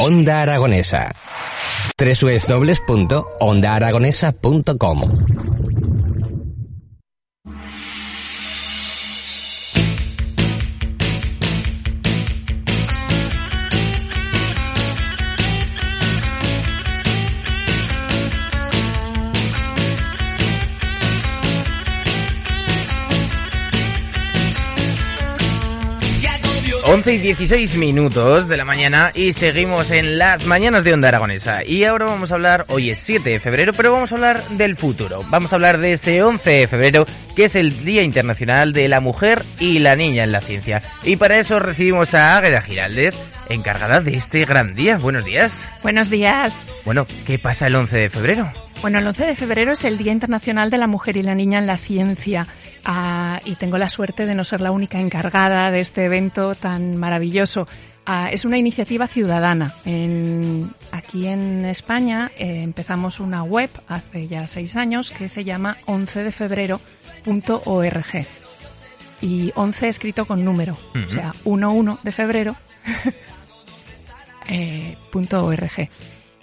Onda Aragonesa. www.ondaaragonesa.com 11 y 16 minutos de la mañana y seguimos en las mañanas de Onda Aragonesa. Y ahora vamos a hablar, hoy es 7 de febrero, pero vamos a hablar del futuro. Vamos a hablar de ese 11 de febrero, que es el Día Internacional de la Mujer y la Niña en la Ciencia. Y para eso recibimos a Águeda Giraldez, encargada de este gran día. Buenos días. Buenos días. Bueno, ¿qué pasa el 11 de febrero? Bueno, el 11 de febrero es el Día Internacional de la Mujer y la Niña en la Ciencia. Ah, y tengo la suerte de no ser la única encargada de este evento tan maravilloso. Ah, es una iniciativa ciudadana. aquí en España eh, empezamos una web hace ya seis años que se llama 11defebrero.org. Y 11 escrito con número, o sea, 11 de febrero. eh, .org.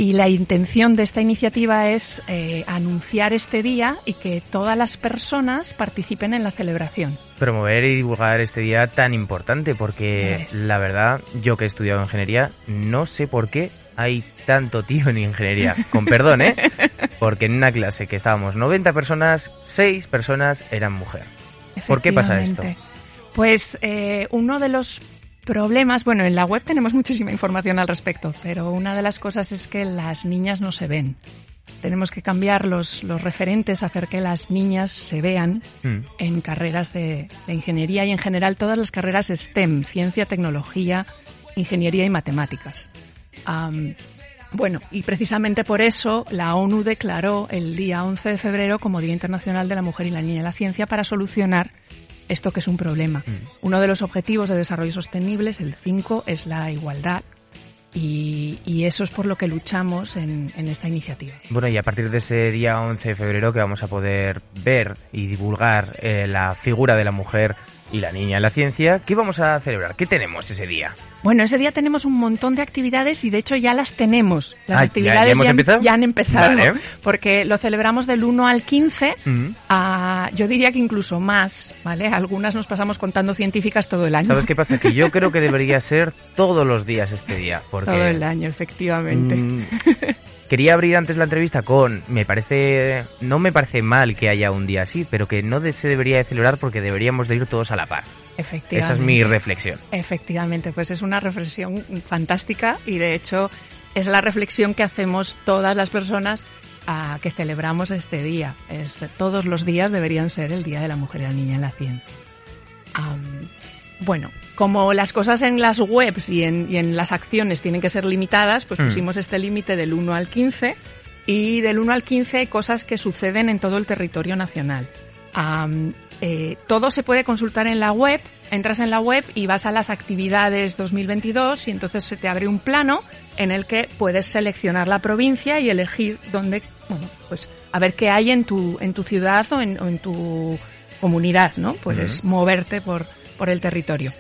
Y la intención de esta iniciativa es eh, anunciar este día y que todas las personas participen en la celebración. Promover y divulgar este día tan importante porque la verdad, yo que he estudiado ingeniería, no sé por qué hay tanto tío en ingeniería. Con perdón, ¿eh? Porque en una clase que estábamos 90 personas, 6 personas eran mujer. ¿Por qué pasa esto? Pues eh, uno de los problemas, bueno, en la web tenemos muchísima información al respecto, pero una de las cosas es que las niñas no se ven. Tenemos que cambiar los, los referentes, hacer que las niñas se vean mm. en carreras de, ingeniería y en general todas las carreras STEM, ciencia, tecnología, ingeniería y matemáticas. bueno, y precisamente por eso la ONU declaró el día 11 de febrero como Día Internacional de la Mujer y la Niña en la Ciencia para solucionar esto que es un problema. Mm. Uno de los objetivos de desarrollo sostenible, el 5, es la igualdad. Y, eso es por lo que luchamos en, esta iniciativa. Bueno, y a partir de ese día 11 de febrero que vamos a poder ver y divulgar eh, la figura de la mujer y la niña en la ciencia, ¿qué vamos a celebrar? ¿Qué tenemos ese día? Bueno, ese día tenemos un montón de actividades y de hecho ya las tenemos. Las ah, actividades ¿ya, han, empezado porque lo celebramos del 1 al 15, yo diría que incluso más, ¿vale? Algunas nos pasamos contando científicas todo el año. ¿Sabes qué pasa? Que yo creo que debería ser todos los días este día. Porque, todo el año, efectivamente. Mm, quería abrir antes la entrevista con, me parece, no me parece mal que haya un día así, pero que no se debería de celebrar porque deberíamos de ir todos a la par. Efectivamente. Esa es mi reflexión. Efectivamente, pues es una reflexión fantástica y de hecho es la reflexión que hacemos todas las personas a que celebramos este día. Es, todos los días deberían ser el Día de la Mujer y la Niña en la Ciencia. Bueno, como las cosas en las webs y en, las acciones tienen que ser limitadas, pues hmm. pusimos este límite del 1 al 15 y del 1 al 15 hay cosas que suceden en todo el territorio nacional. Eh, todo se puede consultar en la web, entras en la web y vas a las actividades 2022 y entonces se te abre un plano en el que puedes seleccionar la provincia y elegir dónde, bueno, pues a ver qué hay en tu, en tu ciudad o en, tu comunidad, ¿no? Puedes moverte por, por el territorio.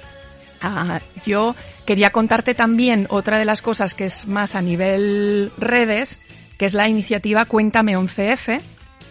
Ah, yo quería contarte también otra de las cosas que es más a nivel redes, que es la iniciativa Cuéntame 11F,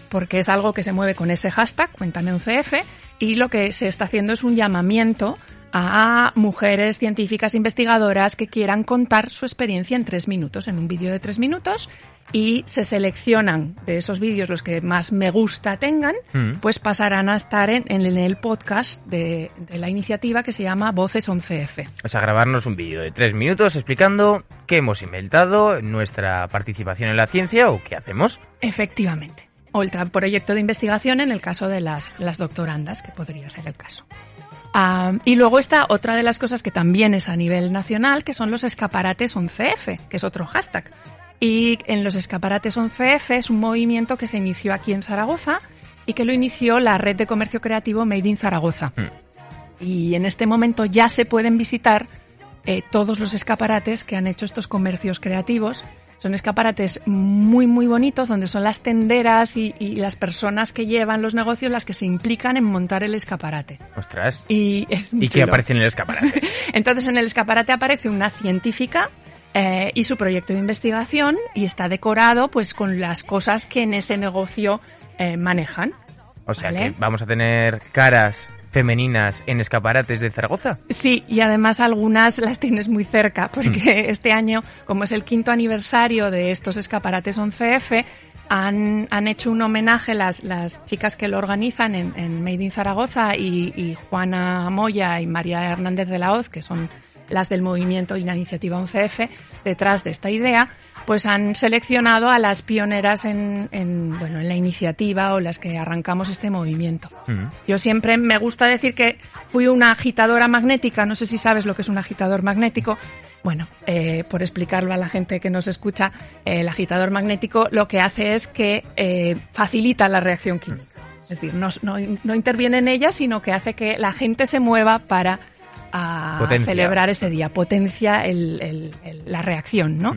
porque es algo que se mueve con ese hashtag, Cuéntame 11F, y lo que se está haciendo es un llamamiento a mujeres científicas investigadoras que quieran contar su experiencia en tres minutos, en un vídeo de tres minutos, y se seleccionan de esos vídeos los que más me gusta tengan, mm. pues pasarán a estar en, el podcast de, la iniciativa que se llama Voces 11F. O sea, grabarnos un vídeo de tres minutos explicando qué hemos inventado, nuestra participación en la ciencia o qué hacemos. Efectivamente. O el proyecto de investigación en el caso de las, las doctorandas, que podría ser el caso. Ah, y luego está otra de las cosas que también es a nivel nacional, que son los escaparates 11F, que es otro hashtag. Y en los escaparates 11F es un movimiento que se inició aquí en Zaragoza y que lo inició la red de comercio creativo Made in Zaragoza. Mm. Y en este momento ya se pueden visitar eh, todos los escaparates que han hecho estos comercios creativos. Son escaparates muy, muy bonitos, donde son las tenderas y, y las personas que llevan los negocios las que se implican en montar el escaparate. Ostras. Y, es ¿Y qué aparece en el escaparate? Entonces en el escaparate aparece una científica eh, y su proyecto de investigación y está decorado pues con las cosas que en ese negocio eh, manejan. O sea Vale. que vamos a tener caras femeninas en escaparates de Zaragoza. Sí, y además algunas las tienes muy cerca, porque este año, como es el quinto aniversario de estos escaparates 11F, han, han hecho un homenaje las, las chicas que lo organizan en, en Made in Zaragoza y, y Juana Moya y María Hernández de la Hoz, que son las del movimiento y la iniciativa 11F, detrás de esta idea, pues han seleccionado a las pioneras en, en, bueno, en la iniciativa o las que arrancamos este movimiento. Mm. Yo siempre me gusta decir que fui una agitadora magnética, no sé si sabes lo que es un agitador magnético. Bueno, eh, por explicarlo a la gente que nos escucha, eh, el agitador magnético lo que hace es que eh, facilita la reacción química. Es decir, no, no, no interviene en ella, sino que hace que la gente se mueva para Potencia. celebrar ese día, potencia el- el- el- la reacción, ¿no?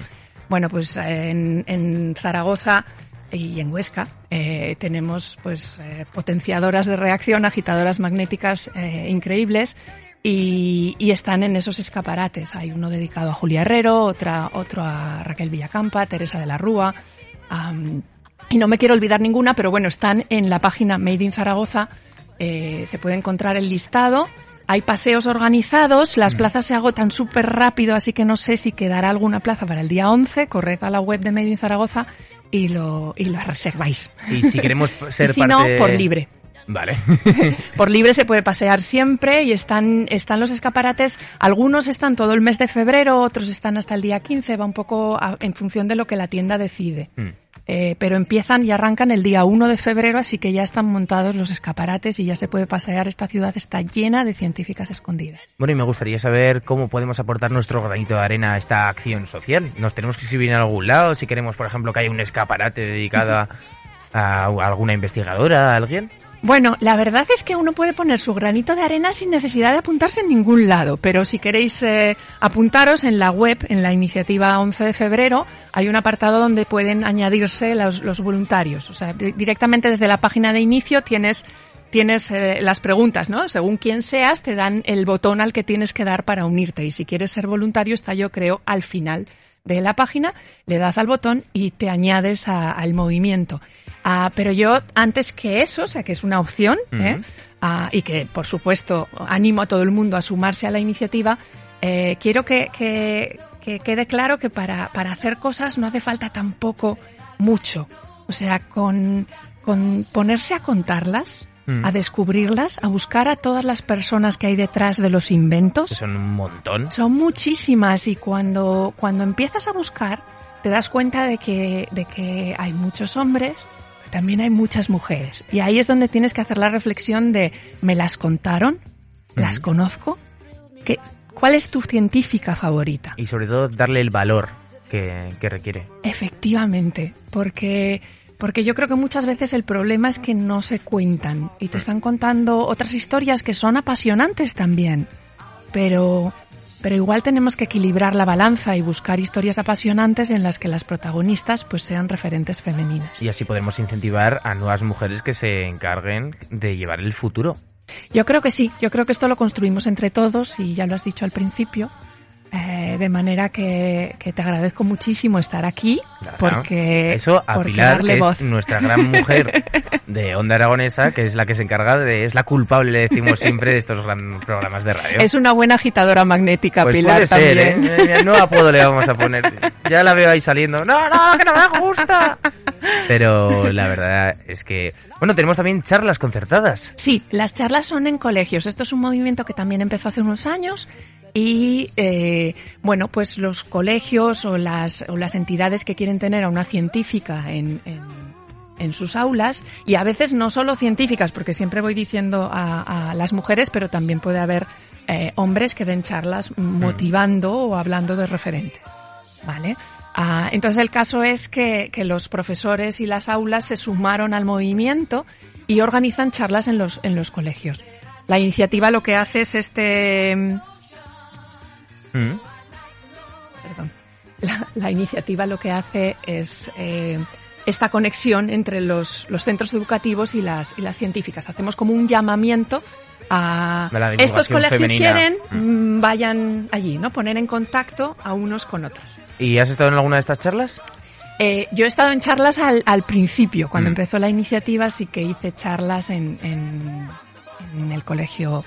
Bueno, pues en, en Zaragoza y en Huesca eh, tenemos pues eh, potenciadoras de reacción, agitadoras magnéticas eh, increíbles y, y están en esos escaparates. Hay uno dedicado a Julia Herrero, otra, otro a Raquel Villacampa, Teresa de la Rúa. am, y no me quiero olvidar ninguna, pero bueno, están en la página Made in Zaragoza. eh, se puede encontrar el listado. Hay paseos organizados, las plazas se agotan súper rápido, así que no sé si quedará alguna plaza para el día 11. Corred a la web de Made in Zaragoza y lo, y lo reserváis. Y si queremos ser y si parte... no, por libre. Vale. Por libre se puede pasear siempre y están, están los escaparates. Algunos están todo el mes de febrero, otros están hasta el día 15, va un poco a- en función de lo que la tienda decide. Mm. Eh, pero empiezan y arrancan el día 1 de febrero, así que ya están montados los escaparates y ya se puede pasear. Esta ciudad está llena de científicas escondidas. Bueno, y me gustaría saber cómo podemos aportar nuestro granito de arena a esta acción social. ¿Nos tenemos que escribir en algún lado? Si queremos, por ejemplo, que haya un escaparate dedicado a alguna investigadora, a alguien. Bueno, la verdad es que uno puede poner su granito de arena sin necesidad de apuntarse en ningún lado, pero si queréis eh, apuntaros en la web, en la iniciativa 11 de febrero, hay un apartado donde pueden añadirse los, los voluntarios. O sea, di- directamente desde la página de inicio tienes tienes eh, las preguntas, ¿no? Según quién seas, te dan el botón al que tienes que dar para unirte. Y si quieres ser voluntario, está yo creo al final de la página, le das al botón y te añades al movimiento. Ah, pero yo, antes que eso, o sea, que es una opción, ¿eh? Ah, y que, por supuesto, animo a todo el mundo a sumarse a la iniciativa, eh, quiero que, que- que quede claro que para, para hacer cosas no hace falta tampoco mucho. O sea, con, con ponerse a contarlas, a descubrirlas, a buscar a todas las personas que hay detrás de los inventos. Son un montón. Son muchísimas y cuando, cuando empiezas a buscar te das cuenta de que, de que hay muchos hombres, también hay muchas mujeres. Y ahí es donde tienes que hacer la reflexión de, ¿me las contaron? ¿Las conozco? ¿Qué, ¿Cuál es tu científica favorita? Y sobre todo darle el valor que, que requiere. Efectivamente, porque, porque yo creo que muchas veces el problema es que no se cuentan y te están contando otras historias que son apasionantes también, pero, pero igual tenemos que equilibrar la balanza y buscar historias apasionantes en las que las protagonistas pues sean referentes femeninas. Y así podemos incentivar a nuevas mujeres que se encarguen de llevar el futuro. Yo creo que sí, yo creo que esto lo construimos entre todos y ya lo has dicho al principio. Eh, de manera que, que te agradezco muchísimo estar aquí porque, Eso a porque Pilar, voz. es nuestra gran mujer de Onda Aragonesa, que es la que se encarga de, es la culpable, le decimos siempre, de estos gran programas de radio. Es una buena agitadora magnética, pues Pilar, puede ser, también. ¿eh? Eh, No apodo le vamos a poner. Ya la veo ahí saliendo. No, no, que no me gusta. Pero la verdad es que, bueno, tenemos también charlas concertadas. Sí, las charlas son en colegios. Esto es un movimiento que también empezó hace unos años y, eh, bueno, pues los colegios o las, o las entidades que quieren tener a una científica en, en, en sus aulas y a veces no solo científicas, porque siempre voy diciendo a, a las mujeres, pero también puede haber eh, hombres que den charlas motivando o hablando de referentes. ¿Vale? Ah, entonces el caso es que, que, los profesores y las aulas se sumaron al movimiento y organizan charlas en los, en los colegios. La iniciativa lo que hace es este... Mm. Perdón. La, la, iniciativa lo que hace es eh, esta conexión entre los, los centros educativos y las, y las científicas. Hacemos como un llamamiento a estos colegios quieren, mm. vayan allí, ¿no? Poner en contacto a unos con otros. ¿Y has estado en alguna de estas charlas? Eh, yo he estado en charlas al, al principio, cuando mm. empezó la iniciativa sí que hice charlas en, en, en, el colegio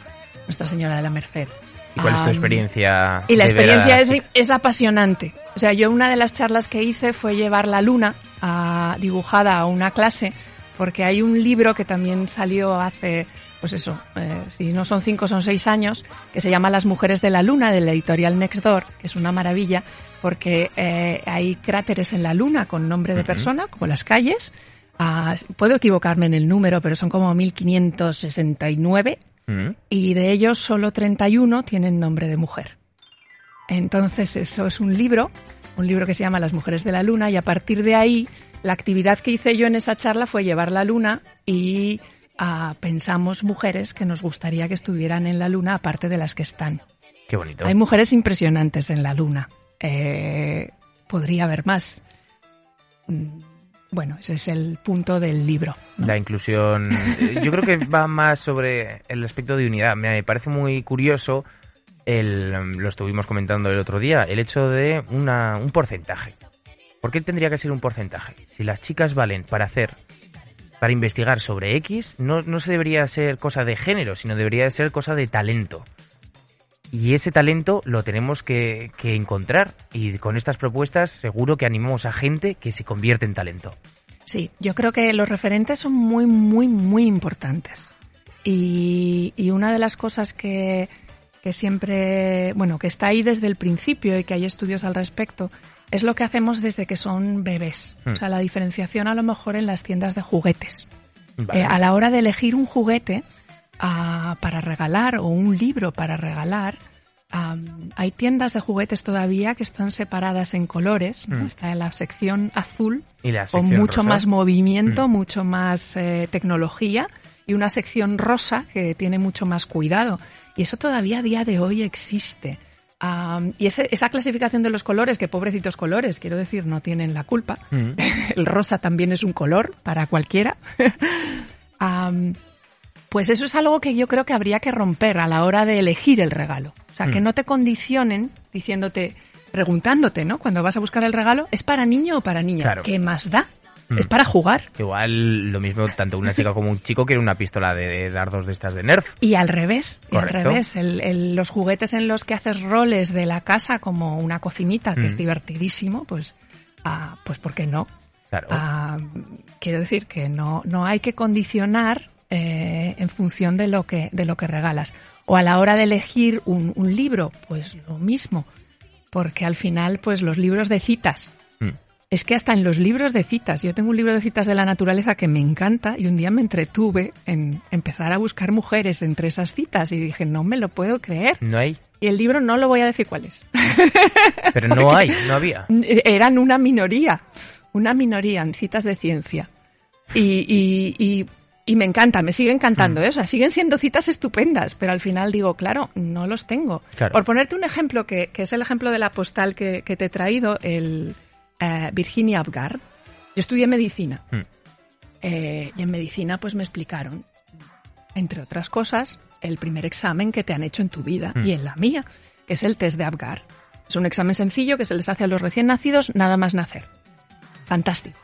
Nuestra Señora de la Merced. ¿Y cuál es tu experiencia? Y la experiencia es, es, apasionante. O sea, yo una de las charlas que hice fue llevar la luna a, dibujada a una clase, porque hay un libro que también salió hace pues eso, eh, si no son cinco, son seis años, que se llama Las Mujeres de la Luna, de la editorial Next Door, que es una maravilla, porque eh, hay cráteres en la Luna con nombre de persona, como las calles. Ah, puedo equivocarme en el número, pero son como 1569, y de ellos solo 31 tienen nombre de mujer. Entonces, eso es un libro, un libro que se llama Las Mujeres de la Luna, y a partir de ahí, la actividad que hice yo en esa charla fue llevar la luna y pensamos mujeres que nos gustaría que estuvieran en la luna aparte de las que están. Qué bonito. Hay mujeres impresionantes en la luna. Eh, podría haber más. Mm, bueno, ese es el punto del libro. La inclusión, eh, yo creo que va más sobre el aspecto de unidad. Me parece muy curioso, el, lo estuvimos comentando el otro día, el hecho de una, un porcentaje. ¿Por qué tendría que ser un porcentaje? Si las chicas valen para hacer para investigar sobre X no, no se debería ser cosa de género, sino debería ser cosa de talento. Y ese talento lo tenemos que, que, encontrar. Y con estas propuestas seguro que animamos a gente que se convierte en talento. Sí, yo creo que los referentes son muy, muy, muy importantes. Y, y una de las cosas que, que siempre, bueno, que está ahí desde el principio y que hay estudios al respecto, es lo que hacemos desde que son bebés. O sea, la diferenciación a lo mejor en las tiendas de juguetes. Eh, a la hora de elegir un juguete uh, para regalar o un libro para regalar, um, hay tiendas de juguetes todavía que están separadas en colores. ¿no? Está en la sección azul, ¿Y la con mucho rosa? más movimiento, mucho más eh, tecnología, y una sección rosa que tiene mucho más cuidado. Y eso todavía a día de hoy existe. Um, y ese, esa clasificación de los colores, que pobrecitos colores, quiero decir, no tienen la culpa. Mm. El rosa también es un color para cualquiera. um, pues eso es algo que yo creo que habría que romper a la hora de elegir el regalo. O sea, mm. que no te condicionen diciéndote, preguntándote, ¿no? Cuando vas a buscar el regalo, ¿es para niño o para niña? Claro. ¿Qué más da? Es para jugar. Igual lo mismo tanto una chica como un chico quiere una pistola de dardos de estas de Nerf. Y al revés, y al revés. El, el, los juguetes en los que haces roles de la casa como una cocinita, que mm. es divertidísimo, pues, ah, pues ¿por qué no? Claro. Ah, quiero decir que no, no hay que condicionar eh, en función de lo que, de lo que regalas. O a la hora de elegir un, un libro, pues lo mismo. Porque al final, pues los libros de citas, es que hasta en los libros de citas, yo tengo un libro de citas de la naturaleza que me encanta y un día me entretuve en empezar a buscar mujeres entre esas citas y dije, no me lo puedo creer. No hay. Y el libro no lo voy a decir cuál es. Pero no hay, no había. Eran una minoría, una minoría en citas de ciencia. Y, y, y, y me encanta, me sigue encantando mm. ¿eh? eso. siguen siendo citas estupendas, pero al final digo, claro, no los tengo. Claro. Por ponerte un ejemplo, que, que, es el ejemplo de la postal que, que te he traído, el eh, Virginia Abgar. Yo estudié medicina. Mm. Eh, y en medicina pues me explicaron, entre otras cosas, el primer examen que te han hecho en tu vida Mm. y en la mía, que es el test de Abgar. Es un examen sencillo que se les hace a los recién nacidos nada más nacer. Fantástico.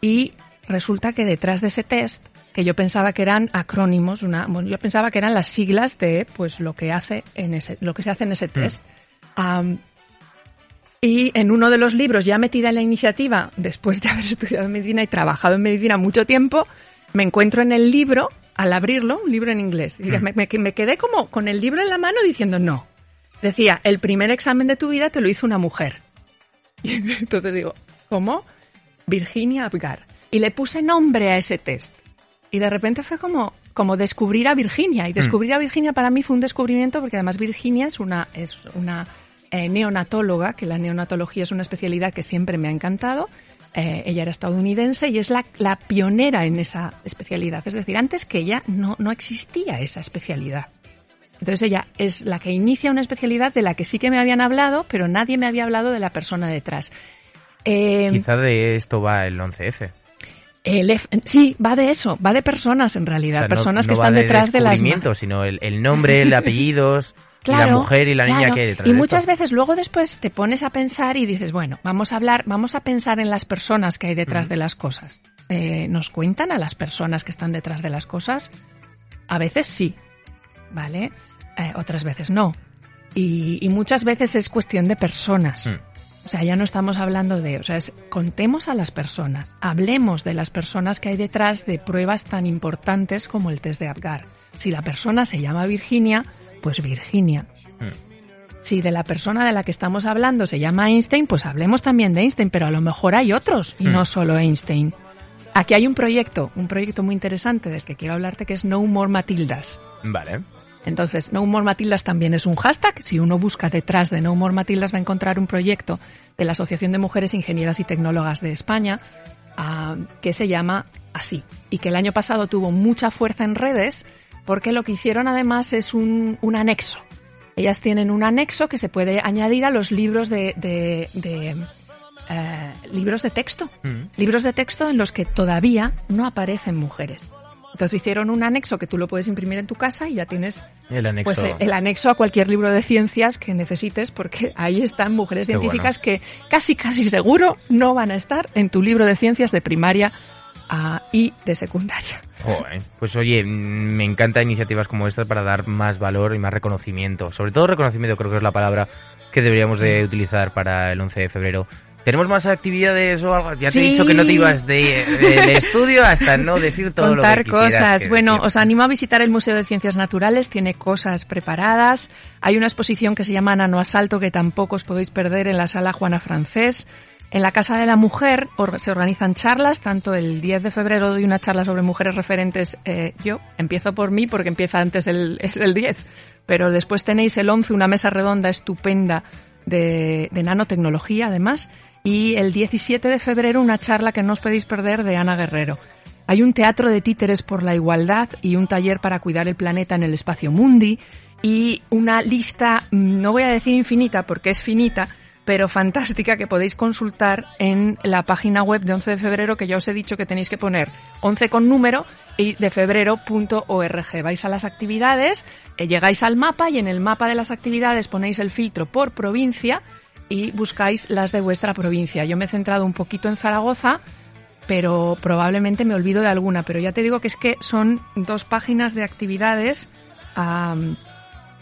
Y resulta que detrás de ese test, que yo pensaba que eran acrónimos, una, bueno, yo pensaba que eran las siglas de pues lo que hace en ese, lo que se hace en ese test. Um, y en uno de los libros, ya metida en la iniciativa, después de haber estudiado medicina y trabajado en medicina mucho tiempo, me encuentro en el libro, al abrirlo, un libro en inglés. Y Mm. me, me- me quedé como con el libro en la mano diciendo, no. Decía, el primer examen de tu vida te lo hizo una mujer. Y entonces digo, ¿cómo? Virginia Abgar. y le puse nombre a ese test. Y de repente fue como, como descubrir a Virginia. Y descubrir a Virginia para mí fue un descubrimiento porque además Virginia es una, es una eh, neonatóloga, que la neonatología es una especialidad que siempre me ha encantado. Eh, ella era estadounidense y es la, la, pionera en esa especialidad. Es decir, antes que ella no, no existía esa especialidad. Entonces ella es la que inicia una especialidad de la que sí que me habían hablado, pero nadie me había hablado de la persona detrás. Eh, Quizá de esto va el 11F. El sí, va de eso, va de personas en realidad, personas que están detrás de, las... sino el, el nombre, el apellidos, la mujer y la niña que hay detrás. Y muchas veces luego después te pones a pensar y dices, bueno, vamos a hablar, vamos a pensar en las personas que hay detrás de las cosas. Eh, ¿Nos cuentan a las personas que están detrás de las cosas? A veces sí, ¿vale? Eh, otras veces no. Y, muchas veces es cuestión de personas. Mm. O sea, ya no estamos hablando de, o sea, es, contemos a las personas, hablemos de las personas que hay detrás de pruebas tan importantes como el test de Apgar. Si la persona se llama Virginia, pues Virginia. Mm. Si de la persona de la que estamos hablando se llama Einstein, pues hablemos también de Einstein, pero a lo mejor hay otros y no mm. solo Einstein. Aquí hay un proyecto, un proyecto muy interesante del que quiero hablarte que es No More Matildas. Vale. Entonces, No More Matildas también es un hashtag. Si uno busca detrás de No More Matildas va a encontrar un proyecto de la Asociación de Mujeres Ingenieras y Tecnólogas de España ah, que se llama así y que el año pasado tuvo mucha fuerza en redes porque lo que hicieron además es un, anexo. Ellas tienen un anexo que se puede añadir a los libros de, eh, libros de texto, mm. libros de texto en los que todavía no aparecen mujeres. Entonces hicieron un anexo que tú lo puedes imprimir en tu casa y ya tienes el anexo, pues, el anexo a cualquier libro de ciencias que necesites, porque ahí están mujeres científicas que casi, casi seguro no van a estar en tu libro de ciencias de primaria ah, y de secundaria. pues oye, me encanta iniciativas como estas para dar más valor y más reconocimiento. Sobre todo reconocimiento creo que es la palabra que deberíamos de utilizar para el 11 de febrero. ¿Tenemos más actividades o algo? Ya te he dicho que no te ibas de, estudio hasta no decir todo lo que cosas. bueno, os animo a visitar el Museo de Ciencias Naturales, tiene cosas preparadas. Hay una exposición que se llama Nano Asalto que tampoco os podéis perder en la sala Juana Francés. En la Casa de la Mujer se organizan charlas, tanto el 10 de febrero doy una charla sobre mujeres referentes. Eh, yo empiezo por mí porque empieza antes el, es el 10, pero después tenéis el 11, una mesa redonda estupenda de, de nanotecnología además y el 17 de febrero una charla que no os podéis perder de Ana Guerrero. Hay un teatro de títeres por la igualdad y un taller para cuidar el planeta en el espacio Mundi y una lista, mm, no voy a decir infinita porque es finita, pero fantástica que podéis consultar en la página web de 11 de febrero que ya os he dicho que tenéis que poner 11 con número y de febrero.org. Vais a las actividades, eh, llegáis al mapa y en el mapa de las actividades ponéis el filtro por provincia y buscáis las de vuestra provincia. Yo me he centrado un poquito en Zaragoza, pero probablemente me olvido de alguna. Pero ya te digo que es que son dos páginas de actividades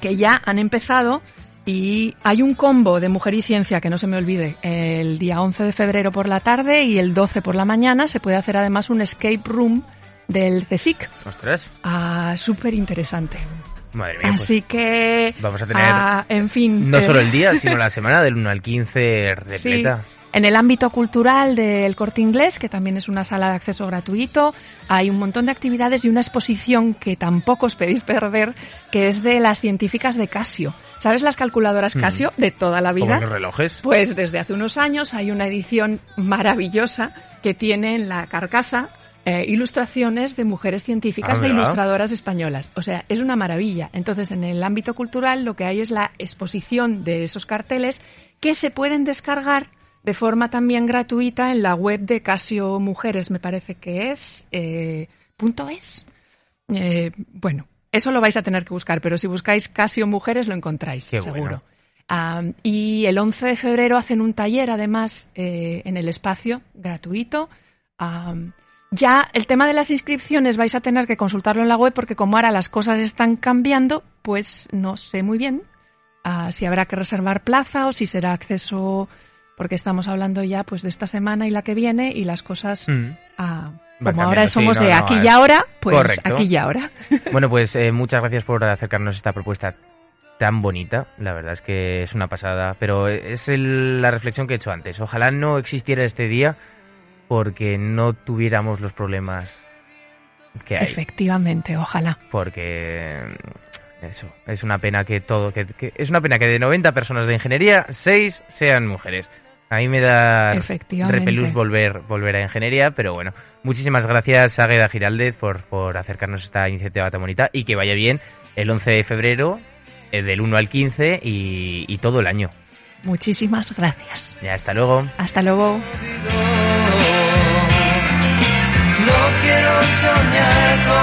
que ya han empezado y hay un combo de Mujer y Ciencia que no se me olvide. El día 11 de febrero por la tarde y el 12 por la mañana se puede hacer además un escape room del CSIC. Ostras. Ah, súper interesante. Madre mía, Así pues que. Vamos a tener. Ah, en fin. No solo el día, sino la semana del 1 al 15 repleta. Sí. En el ámbito cultural del Corte Inglés, que también es una sala de acceso gratuito, hay un montón de actividades y una exposición que tampoco os pedís perder, que es de las científicas de Casio. ¿Sabes las calculadoras Casio de toda la vida? los relojes? Pues desde hace unos años hay una edición maravillosa que tiene en la carcasa eh, ilustraciones de mujeres científicas, ah, de ilustradoras españolas. O sea, es una maravilla. Entonces, en el ámbito cultural lo que hay es la exposición de esos carteles que se pueden descargar de forma también gratuita en la web de Casio Mujeres, me parece que es. Eh, punto es. Eh, bueno, eso lo vais a tener que buscar, pero si buscáis Casio Mujeres lo encontráis, seguro. y el 11 de febrero hacen un taller, además, en el espacio, gratuito. Ya el tema de las inscripciones vais a tener que consultarlo en la web porque como ahora las cosas están cambiando, pues no sé muy bien uh, si habrá que reservar plaza o si será acceso, porque estamos hablando ya pues de esta semana y la que viene y las cosas, mm. uh, como ahora somos de aquí y ahora, pues aquí y ahora. Bueno, pues eh, muchas gracias por acercarnos a esta propuesta tan bonita, la verdad es que es una pasada, pero es la reflexión que he hecho antes. Ojalá no existiera este día porque no tuviéramos los problemas que hay. Efectivamente, ojalá. Porque eso, es una pena que todo, que, es una pena que de 90 personas de ingeniería, 6 sean mujeres. A mí me da repelús volver, volver a ingeniería, pero bueno, muchísimas gracias a Gueda Giraldez por, por acercarnos a esta iniciativa tan bonita y que vaya bien el 11 de febrero, eh, del 1 al 15 y, y todo el año. Muchísimas gracias. Ya, hasta luego. Hasta luego. Soñar con